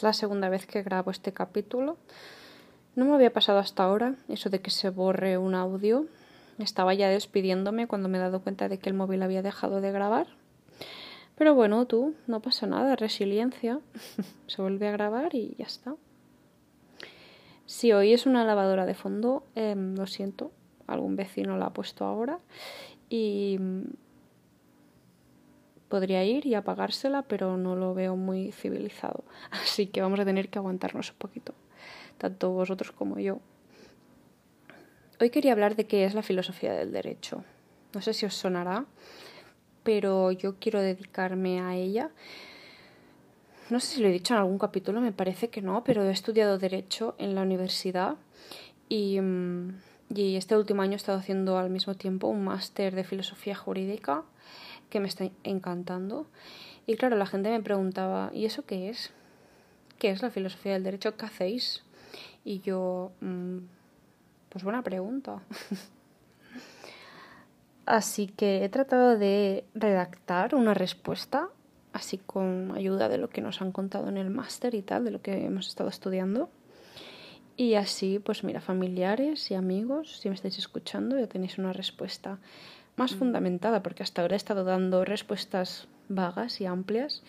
Es la segunda vez que grabo este capítulo. No me había pasado hasta ahora eso de que se borre un audio. Estaba ya despidiéndome cuando me he dado cuenta de que el móvil había dejado de grabar. Pero bueno, tú, no pasa nada, resiliencia. se vuelve a grabar y ya está. Si hoy es una lavadora de fondo, em, lo siento, algún vecino la ha puesto ahora y podría ir y apagársela, pero no lo veo muy civilizado. Así que vamos a tener que aguantarnos un poquito, tanto vosotros como yo. Hoy quería hablar de qué es la filosofía del derecho. No sé si os sonará, pero yo quiero dedicarme a ella. No sé si lo he dicho en algún capítulo, me parece que no, pero he estudiado derecho en la universidad y, mm, este último año he estado haciendo al mismo tiempo un máster de filosofía jurídica que me está encantando. Y claro, la gente me preguntaba, ¿y eso qué es? ¿Qué es la filosofía del derecho? ¿Qué hacéis? Y yo, mm, pues buena pregunta. Así que he tratado de redactar una respuesta, así con ayuda de lo que nos han contado en el máster y tal, de lo que hemos estado estudiando. Y así, pues mira, familiares y amigos, si me estáis escuchando, ya tenéis una respuesta más fundamentada, porque hasta ahora he estado dando respuestas vagas y amplias,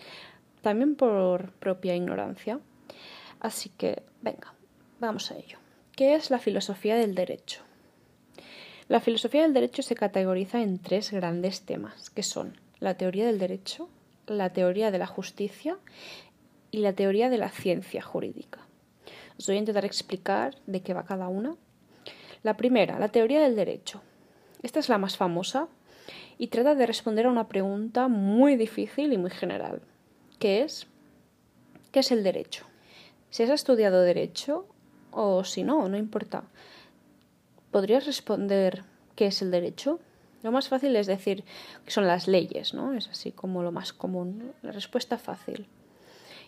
también por propia ignorancia. Así que, venga, vamos a ello. ¿Qué es la filosofía del derecho? La filosofía del derecho se categoriza en tres grandes temas, que son la teoría del derecho, la teoría de la justicia y la teoría de la ciencia jurídica. Os voy a intentar explicar de qué va cada una. La primera, la teoría del derecho. Esta es la más famosa y trata de responder a una pregunta muy difícil y muy general, que es ¿qué es el derecho? Si has estudiado derecho o si no, no importa. ¿Podrías responder qué es el derecho? Lo más fácil es decir que son las leyes, ¿no? Es así como lo más común, la respuesta fácil.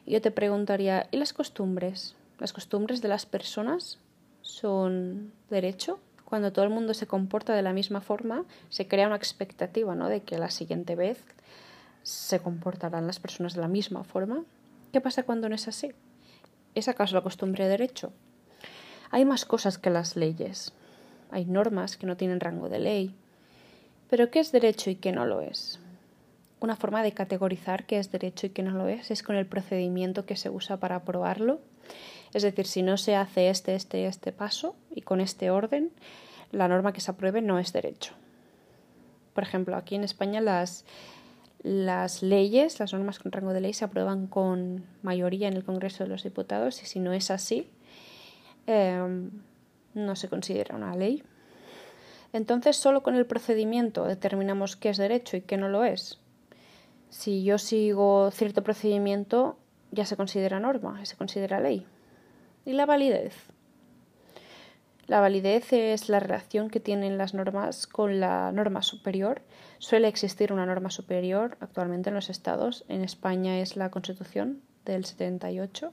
Y yo te preguntaría, ¿y las costumbres? ¿Las costumbres de las personas son derecho? Cuando todo el mundo se comporta de la misma forma, se crea una expectativa ¿no? de que la siguiente vez se comportarán las personas de la misma forma. ¿Qué pasa cuando no es así? ¿Es acaso la costumbre de derecho? Hay más cosas que las leyes. Hay normas que no tienen rango de ley. Pero ¿qué es derecho y qué no lo es? Una forma de categorizar qué es derecho y qué no lo es es con el procedimiento que se usa para aprobarlo. Es decir, si no se hace este, este este paso y con este orden, la norma que se apruebe no es derecho. Por ejemplo, aquí en España las, las leyes, las normas con rango de ley se aprueban con mayoría en el Congreso de los Diputados y si no es así, em, no se considera una ley. Entonces, solo con el procedimiento determinamos qué es derecho y qué no lo es. Si yo sigo cierto procedimiento, ya se considera norma, se considera ley. ¿Y la validez? La validez es la relación que tienen las normas con la norma superior. Suele existir una norma superior actualmente en los estados. En España es la Constitución del 78.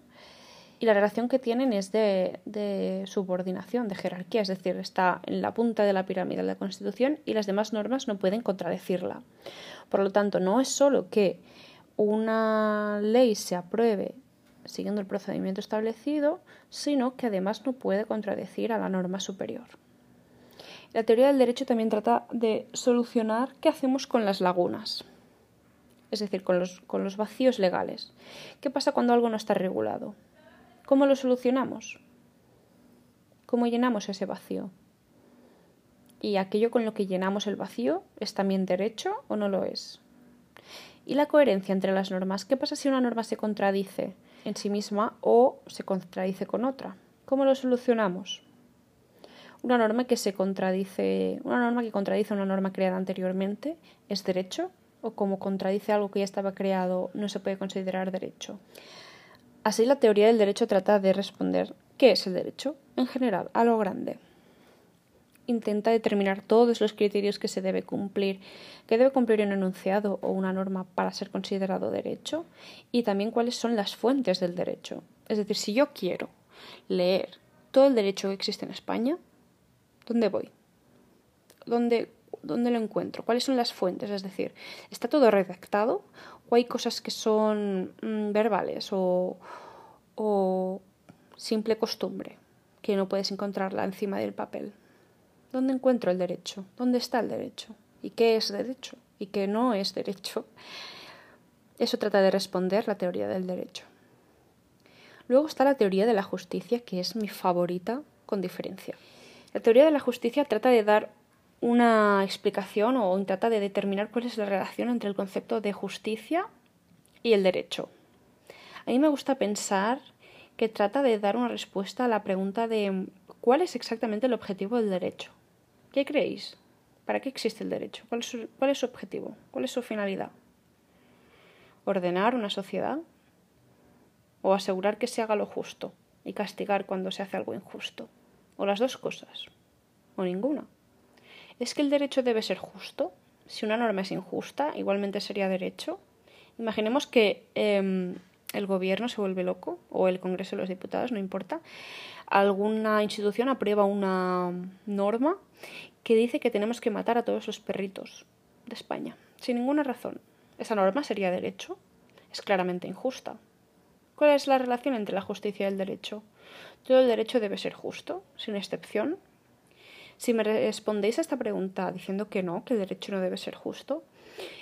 Y la relación que tienen es de, de, subordinación, de jerarquía, es decir, está en la punta de la pirámide de la Constitución y las demás normas no pueden contradecirla. Por lo tanto, no es solo que una ley se apruebe siguiendo el procedimiento establecido, sino que además no puede contradecir a la norma superior. La teoría del derecho también trata de solucionar qué hacemos con las lagunas, es decir, con los, vacíos legales. ¿Qué pasa cuando algo no está regulado? ¿Cómo lo solucionamos? ¿Cómo llenamos ese vacío? ¿Y aquello con lo que llenamos el vacío es también derecho o no lo es? ¿Y la coherencia entre las normas? ¿Qué pasa si una norma se contradice? En sí misma o se contradice con otra. ¿Cómo lo solucionamos? Una norma que se contradice, una norma que contradice una norma creada anteriormente es derecho o como contradice algo que ya estaba creado no se puede considerar derecho. Así la teoría del derecho trata de responder ¿qué es el derecho? En general, a lo grande intenta determinar todos los criterios que se debe cumplir, que debe cumplir un enunciado o una norma para ser considerado derecho y también cuáles son las fuentes del derecho. Es decir, si yo quiero leer todo el derecho que existe en España, ¿dónde voy? ¿Dónde, dónde lo encuentro? ¿Cuáles son las fuentes? Es decir, ¿está todo redactado o hay cosas que son mm, verbales o, o simple costumbre, que no puedes encontrarla encima del papel. ¿Dónde encuentro el derecho? ¿Dónde está el derecho? ¿Y qué es derecho? ¿Y qué no es derecho? Eso trata de responder la teoría del derecho. Luego está la teoría de la justicia, que es mi favorita con diferencia. La teoría de la justicia trata de dar una explicación o trata de determinar cuál es la relación entre el concepto de justicia y el derecho. A mí me gusta pensar que trata de dar una respuesta a la pregunta de cuál es exactamente el objetivo del derecho. ¿Qué creéis? ¿Para qué existe el derecho? ¿Cuál es su, objetivo? ¿Cuál es su finalidad? ¿Ordenar una sociedad? ¿O asegurar que se haga lo justo y castigar cuando se hace algo injusto? ¿O las dos cosas? ¿O ninguna? ¿Es que el derecho debe ser justo? Si una norma es injusta, igualmente sería derecho. Imaginemos que em, el gobierno se vuelve loco, o el Congreso de los Diputados, no importa. Alguna institución aprueba una norma que dice que tenemos que matar a todos los perritos de España, sin ninguna razón. ¿Esa norma sería derecho? Es claramente injusta. ¿Cuál es la relación entre la justicia y el derecho? Todo el derecho debe ser justo, sin excepción, si me respondéis a esta pregunta diciendo que no, que el derecho no debe ser justo,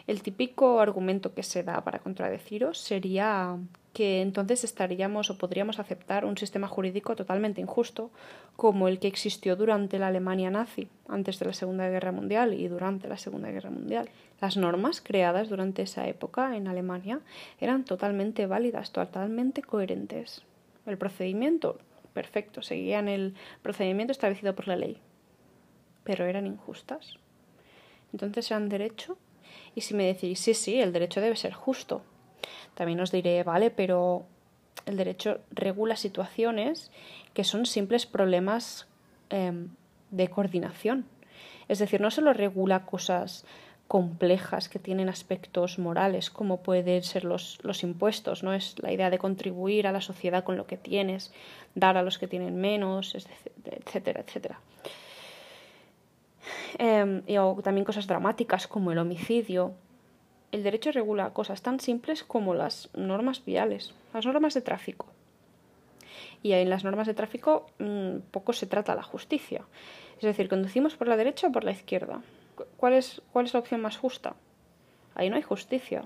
el típico argumento que se da para contradeciros sería que entonces estaríamos o podríamos aceptar un sistema jurídico totalmente injusto como el que existió durante la Alemania nazi, antes de la Segunda Guerra Mundial y durante la Segunda Guerra Mundial. Las normas creadas durante esa época en Alemania eran totalmente válidas, totalmente coherentes. El procedimiento, perfecto, seguían el procedimiento establecido por la ley pero eran injustas. Entonces eran derecho. Y si me decís, sí, sí, el derecho debe ser justo, también os diré, vale, pero el derecho regula situaciones que son simples problemas em, de coordinación. Es decir, no solo regula cosas complejas que tienen aspectos morales, como pueden ser los, los, impuestos, ¿no? Es la idea de contribuir a la sociedad con lo que tienes, dar a los que tienen menos, etcétera, etcétera. Em, y también cosas dramáticas como el homicidio. El derecho regula cosas tan simples como las normas viales, las normas de tráfico. Y en las normas de tráfico mm, poco se trata la justicia. Es decir, conducimos por la derecha o por la izquierda. ¿Cuál es, ¿Cuál es la opción más justa? Ahí no hay justicia.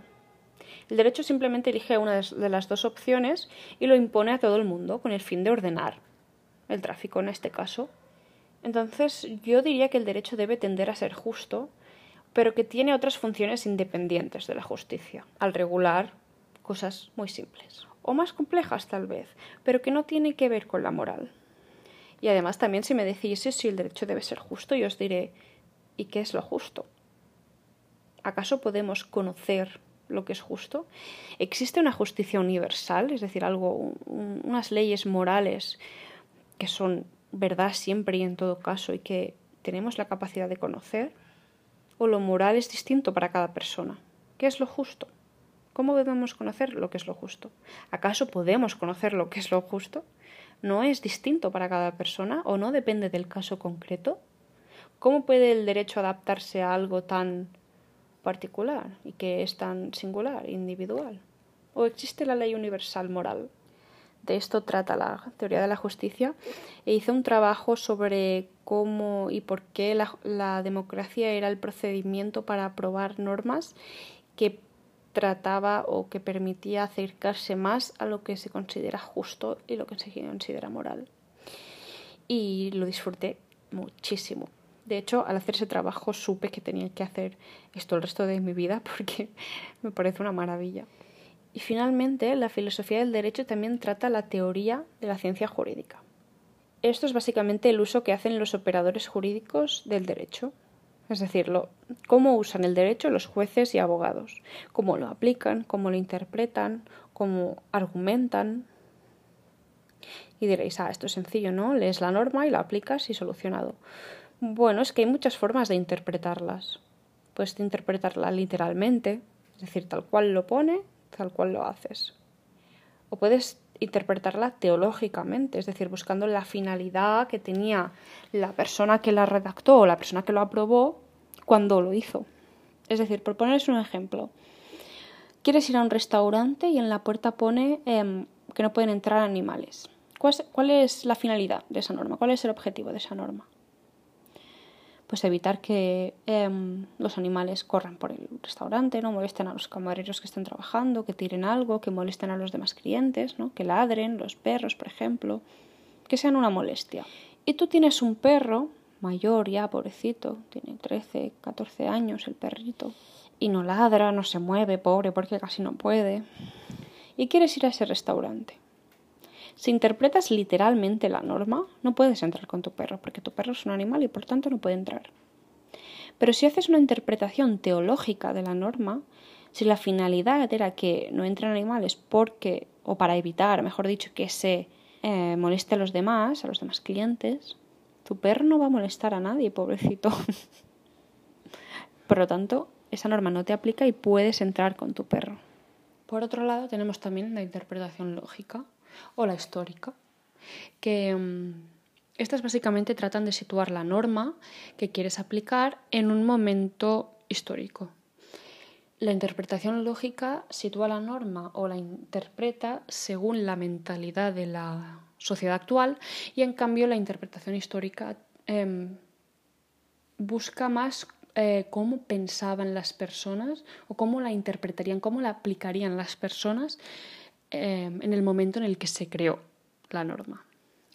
El derecho simplemente elige una de las dos opciones y lo impone a todo el mundo con el fin de ordenar el tráfico en este caso. Entonces yo diría que el derecho debe tender a ser justo, pero que tiene otras funciones independientes de la justicia, al regular cosas muy simples, o más complejas tal vez, pero que no tiene que ver con la moral. Y además también si me decís si el derecho debe ser justo, yo os diré, ¿y qué es lo justo? ¿Acaso podemos conocer lo que es justo? ¿Existe una justicia universal, es decir, algo, unas leyes morales que son verdad siempre y en todo caso y que tenemos la capacidad de conocer? ¿O lo moral es distinto para cada persona? ¿Qué es lo justo? ¿Cómo debemos conocer lo que es lo justo? ¿Acaso podemos conocer lo que es lo justo? ¿No es distinto para cada persona o no depende del caso concreto? ¿Cómo puede el derecho adaptarse a algo tan particular y que es tan singular, individual? ¿O existe la ley universal moral? De esto trata la teoría de la justicia, e hizo un trabajo sobre cómo y por qué la, democracia era el procedimiento para aprobar normas que trataba o que permitía acercarse más a lo que se considera justo y lo que se considera moral. Y lo disfruté muchísimo. De hecho, al hacer ese trabajo supe que tenía que hacer esto el resto de mi vida porque me parece una maravilla. Y finalmente, la filosofía del derecho también trata la teoría de la ciencia jurídica. Esto es básicamente el uso que hacen los operadores jurídicos del derecho, es decir, cómo usan el derecho los jueces y abogados, cómo lo aplican, cómo lo interpretan, cómo argumentan. Y diréis, ah, esto es sencillo, ¿no? Lees la norma y la aplicas y solucionado. Bueno, es que hay muchas formas de interpretarlas. Puedes interpretarla literalmente, es decir, tal cual lo pone, tal cual lo haces. O puedes interpretarla teológicamente, es decir, buscando la finalidad que tenía la persona que la redactó o la persona que lo aprobó cuando lo hizo. Es decir, por poneros un ejemplo, quieres ir a un restaurante y en la puerta pone em, que no pueden entrar animales. ¿Cuál es la finalidad de esa norma? ¿Cuál es el objetivo de esa norma? Pues evitar que em, los animales corran por el restaurante, no molesten a los camareros que estén trabajando, que tiren algo, que molesten a los demás clientes, ¿no? que ladren, los perros, por ejemplo, que sean una molestia. Y tú tienes un perro mayor ya, pobrecito, tiene 13, 14 años el perrito, y no ladra, no se mueve, pobre, porque casi no puede, y quieres ir a ese restaurante. Si interpretas literalmente la norma, no puedes entrar con tu perro, porque tu perro es un animal y por tanto no puede entrar. Pero si haces una interpretación teológica de la norma, si la finalidad era que no entren animales porque, o para evitar, mejor dicho, que se eh, moleste a los demás, a los demás clientes, tu perro no va a molestar a nadie, pobrecito. Por lo tanto, esa norma no te aplica y puedes entrar con tu perro. Por otro lado, tenemos también la interpretación lógica o la histórica, que mm, estas básicamente tratan de situar la norma que quieres aplicar en un momento histórico. La interpretación lógica sitúa la norma o la interpreta según la mentalidad de la sociedad actual y en cambio la interpretación histórica em, busca más eh, cómo pensaban las personas o cómo la interpretarían, cómo la aplicarían las personas em, en el momento en el que se creó la norma.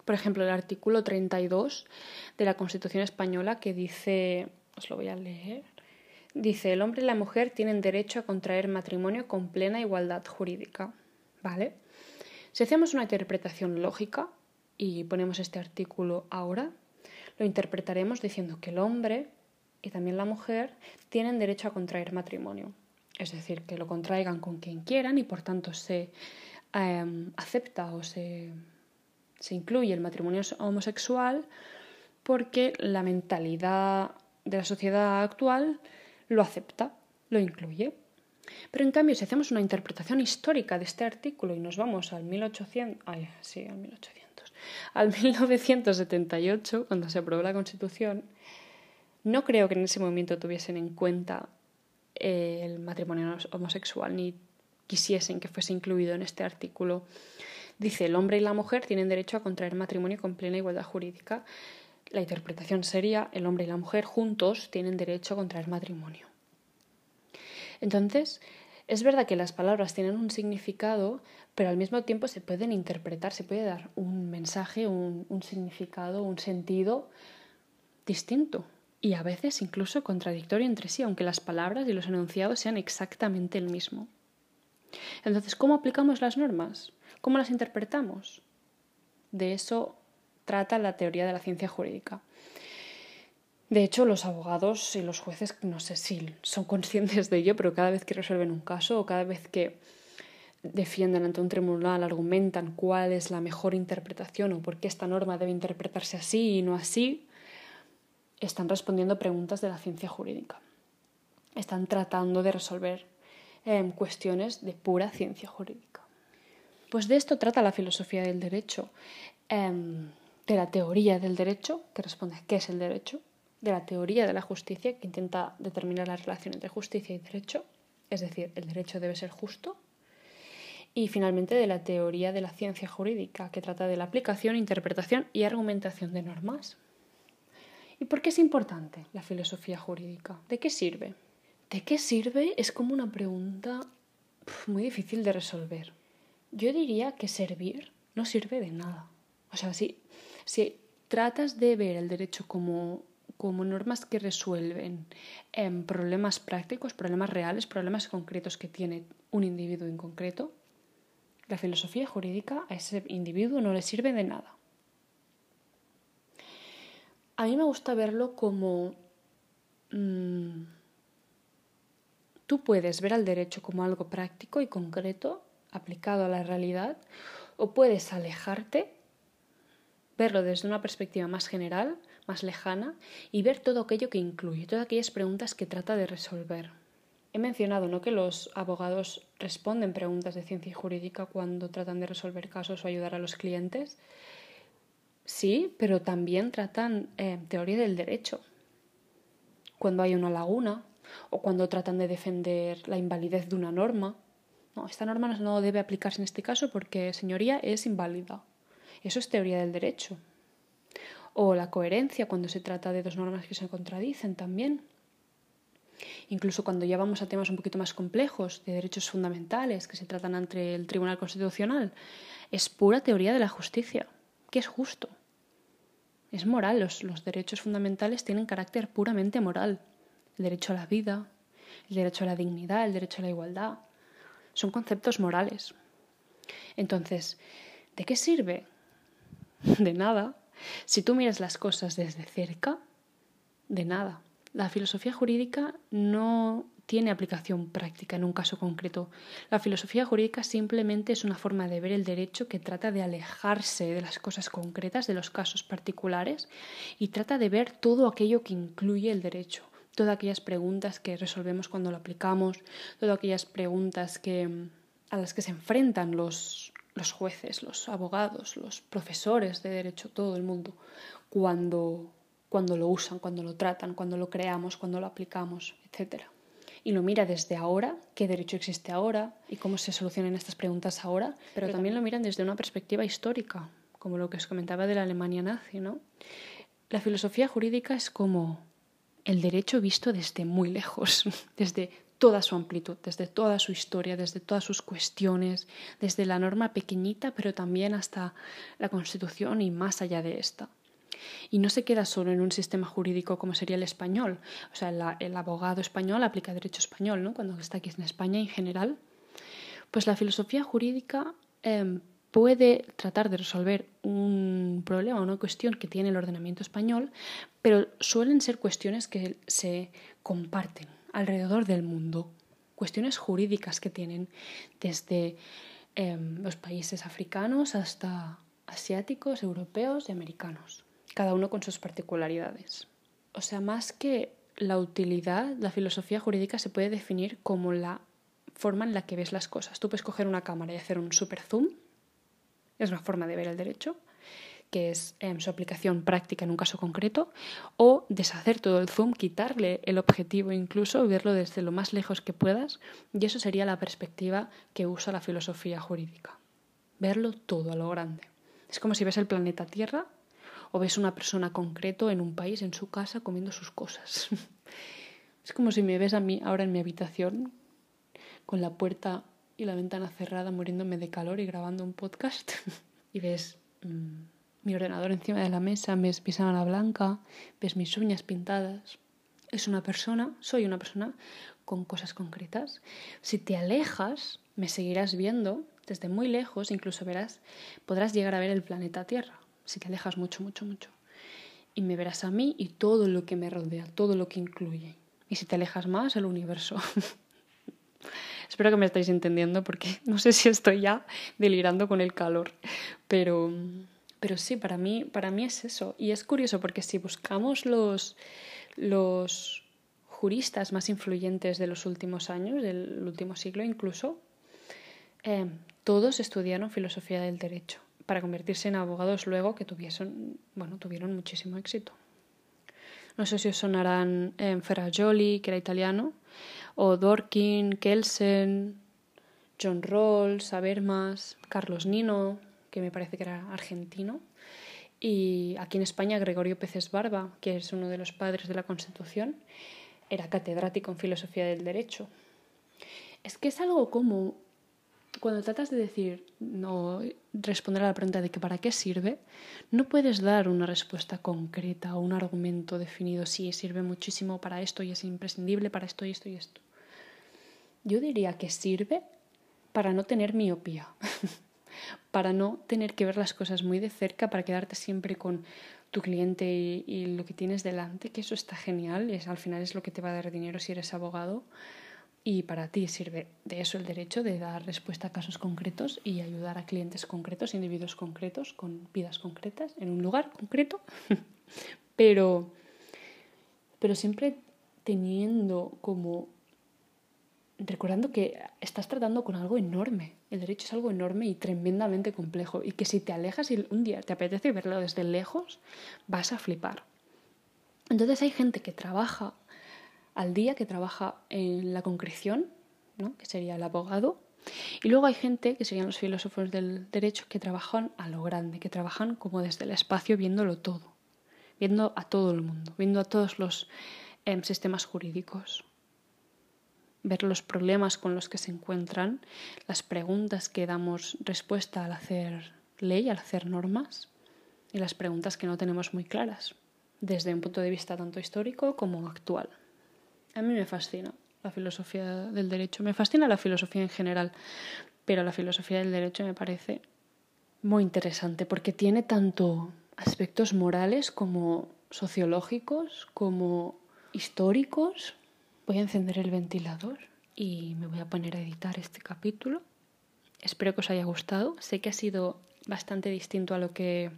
Por ejemplo, el artículo 32 de la Constitución española que dice, os lo voy a leer, dice, el hombre y la mujer tienen derecho a contraer matrimonio con plena igualdad jurídica. ¿Vale? Si hacemos una interpretación lógica y ponemos este artículo ahora, lo interpretaremos diciendo que el hombre y también la mujer tienen derecho a contraer matrimonio. Es decir, que lo contraigan con quien quieran y por tanto se em, acepta o se, se incluye el matrimonio homosexual porque la mentalidad de la sociedad actual lo acepta, lo incluye. Pero en cambio, si hacemos una interpretación histórica de este artículo y nos vamos al 1800, ay, sí, al 1800, al 1978, cuando se aprobó la Constitución, no creo que en ese momento tuviesen en cuenta eh, el matrimonio homosexual ni quisiesen que fuese incluido en este artículo. Dice, el hombre y la mujer tienen derecho a contraer matrimonio con plena igualdad jurídica. La interpretación sería, el hombre y la mujer juntos tienen derecho a contraer matrimonio. Entonces, es verdad que las palabras tienen un significado, pero al mismo tiempo se pueden interpretar, se puede dar un mensaje, un, significado, un sentido distinto y a veces incluso contradictorio entre sí, aunque las palabras y los enunciados sean exactamente el mismo. Entonces, ¿cómo aplicamos las normas? ¿Cómo las interpretamos? De eso trata la teoría de la ciencia jurídica. De hecho, los abogados y los jueces, no sé si son conscientes de ello, pero cada vez que resuelven un caso o cada vez que defienden ante un tribunal, argumentan cuál es la mejor interpretación o por qué esta norma debe interpretarse así y no así, están respondiendo preguntas de la ciencia jurídica. Están tratando de resolver em, cuestiones de pura ciencia jurídica. Pues de esto trata la filosofía del derecho, em, de la teoría del derecho, que responde qué es el derecho, de la teoría de la justicia, que intenta determinar la relación entre justicia y derecho, es decir, el derecho debe ser justo, y finalmente de la teoría de la ciencia jurídica, que trata de la aplicación, interpretación y argumentación de normas. ¿Y por qué es importante la filosofía jurídica? ¿De qué sirve? ¿De qué sirve? Es como una pregunta muy difícil de resolver. Yo diría que servir no sirve de nada. O sea, si, si tratas de ver el derecho como como normas que resuelven em, problemas prácticos, problemas reales, problemas concretos que tiene un individuo en concreto, la filosofía jurídica a ese individuo no le sirve de nada. A mí me gusta verlo como mm, tú puedes ver al derecho como algo práctico y concreto aplicado a la realidad o puedes alejarte, verlo desde una perspectiva más general más lejana y ver todo aquello que incluye, todas aquellas preguntas que trata de resolver. He mencionado ¿no? que los abogados responden preguntas de ciencia jurídica cuando tratan de resolver casos o ayudar a los clientes. Sí, pero también tratan eh, teoría del derecho. Cuando hay una laguna o cuando tratan de defender la invalidez de una norma, no, esta norma no debe aplicarse en este caso porque, señoría, es inválida. Eso es teoría del derecho. O la coherencia cuando se trata de dos normas que se contradicen también. Incluso cuando ya vamos a temas un poquito más complejos de derechos fundamentales que se tratan ante el Tribunal Constitucional, es pura teoría de la justicia, que es justo. Es moral, los, los derechos fundamentales tienen carácter puramente moral. El derecho a la vida, el derecho a la dignidad, el derecho a la igualdad, son conceptos morales. Entonces, ¿de qué sirve? De nada. Si tú miras las cosas desde cerca, de nada. La filosofía jurídica no tiene aplicación práctica en un caso concreto. La filosofía jurídica simplemente es una forma de ver el derecho que trata de alejarse de las cosas concretas, de los casos particulares, y trata de ver todo aquello que incluye el derecho, todas aquellas preguntas que resolvemos cuando lo aplicamos, todas aquellas preguntas que, a las que se enfrentan los, los jueces, los abogados, los profesores de derecho, todo el mundo, cuando, cuando lo usan, cuando lo tratan, cuando lo creamos, cuando lo aplicamos, etcétera y lo mira desde ahora, qué derecho existe ahora y cómo se solucionan estas preguntas ahora, pero, también lo miran desde una perspectiva histórica, como lo que os comentaba de la Alemania nazi, ¿no? La filosofía jurídica es como el derecho visto desde muy lejos, desde toda su amplitud, desde toda su historia, desde todas sus cuestiones, desde la norma pequeñita, pero también hasta la Constitución y más allá de esta. Y no se queda solo en un sistema jurídico como sería el español. O sea, el abogado español aplica derecho español, ¿no? Cuando está aquí en España en general. Pues la filosofía jurídica em, puede tratar de resolver un problema o una cuestión que tiene el ordenamiento español, pero suelen ser cuestiones que se comparten alrededor del mundo. Cuestiones jurídicas que tienen desde em, los países africanos hasta asiáticos, europeos y americanos cada uno con sus particularidades. O sea, más que la utilidad, la filosofía jurídica se puede definir como la forma en la que ves las cosas. Tú puedes coger una cámara y hacer un super zoom, es una forma de ver el derecho, que es em, su aplicación práctica en un caso concreto, o deshacer todo el zoom, quitarle el objetivo incluso, verlo desde lo más lejos que puedas, y eso sería la perspectiva que usa la filosofía jurídica. Verlo todo a lo grande. Es como si ves el planeta Tierra o ves una persona concreto en un país, en su casa, comiendo sus cosas. es como si me ves a mí ahora en mi habitación, con la puerta y la ventana cerrada, muriéndome de calor y grabando un podcast, y ves mm, mi ordenador encima de la mesa, ves mi blanca, ves mis uñas pintadas. Es una persona, soy una persona con cosas concretas. Si te alejas, me seguirás viendo desde muy lejos, incluso verás, podrás llegar a ver el planeta Tierra si te alejas mucho, mucho, mucho. Y me verás a mí y todo lo que me rodea, todo lo que incluye. Y si te alejas más, el universo. Espero que me estáis entendiendo porque no sé si estoy ya delirando con el calor, pero, pero sí, para mí, para mí es eso. Y es curioso porque si buscamos los, los juristas más influyentes de los últimos años, del último siglo incluso, eh, todos estudiaron filosofía del derecho para convertirse en abogados luego que tuviesen, bueno, tuvieron muchísimo éxito. No sé si os sonarán en Ferrajoli, que era italiano, o Dorkin, Kelsen, John Rawls, Habermas, Carlos Nino, que me parece que era argentino, y aquí en España Gregorio Peces Barba, que es uno de los padres de la Constitución, era catedrático en filosofía del derecho. Es que es algo como cuando tratas de decir, no responder a la pregunta de que para qué sirve, no puedes dar una respuesta concreta o un argumento definido, sí, sirve muchísimo para esto y es imprescindible para esto y esto y esto. Yo diría que sirve para no tener miopía, para no tener que ver las cosas muy de cerca, para quedarte siempre con tu cliente y, y lo que tienes delante, que eso está genial, es, al final es lo que te va a dar dinero si eres abogado y para ti sirve de eso el derecho de dar respuesta a casos concretos y ayudar a clientes concretos, individuos concretos, con vidas concretas, en un lugar concreto, pero, pero siempre teniendo como recordando que estás tratando con algo enorme. El derecho es algo enorme y tremendamente complejo y que si te alejas y un día te apetece verlo desde lejos, vas a flipar. Entonces hay gente que trabaja al día que trabaja en la concreción, ¿no? que sería el abogado, Y luego hay gente, que serían los filósofos del derecho, que trabajan a lo grande, que trabajan como desde el espacio viéndolo todo, viendo a todo el mundo, viendo a todos los em, sistemas jurídicos, ver los problemas con los que se encuentran, las preguntas que damos respuesta al hacer ley, al hacer normas, y las preguntas que no tenemos muy claras, desde un punto de vista tanto histórico como actual. A mí me fascina la filosofía del derecho, me fascina la filosofía en general, pero la filosofía del derecho me parece muy interesante porque tiene tanto aspectos morales como sociológicos, como históricos. Voy a encender el ventilador y me voy a poner a editar este capítulo. Espero que os haya gustado. Sé que ha sido bastante distinto a lo que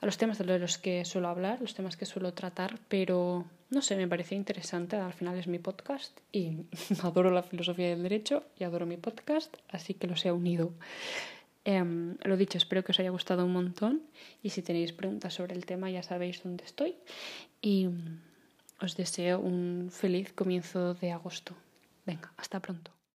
a los temas de los que suelo hablar, los temas que suelo tratar, pero no sé, me parecía interesante. Al final es mi podcast y adoro la filosofía del derecho y adoro mi podcast, así que los he unido. Em, lo dicho, espero que os haya gustado un montón y si tenéis preguntas sobre el tema ya sabéis dónde estoy y os deseo un feliz comienzo de agosto. Venga, hasta pronto.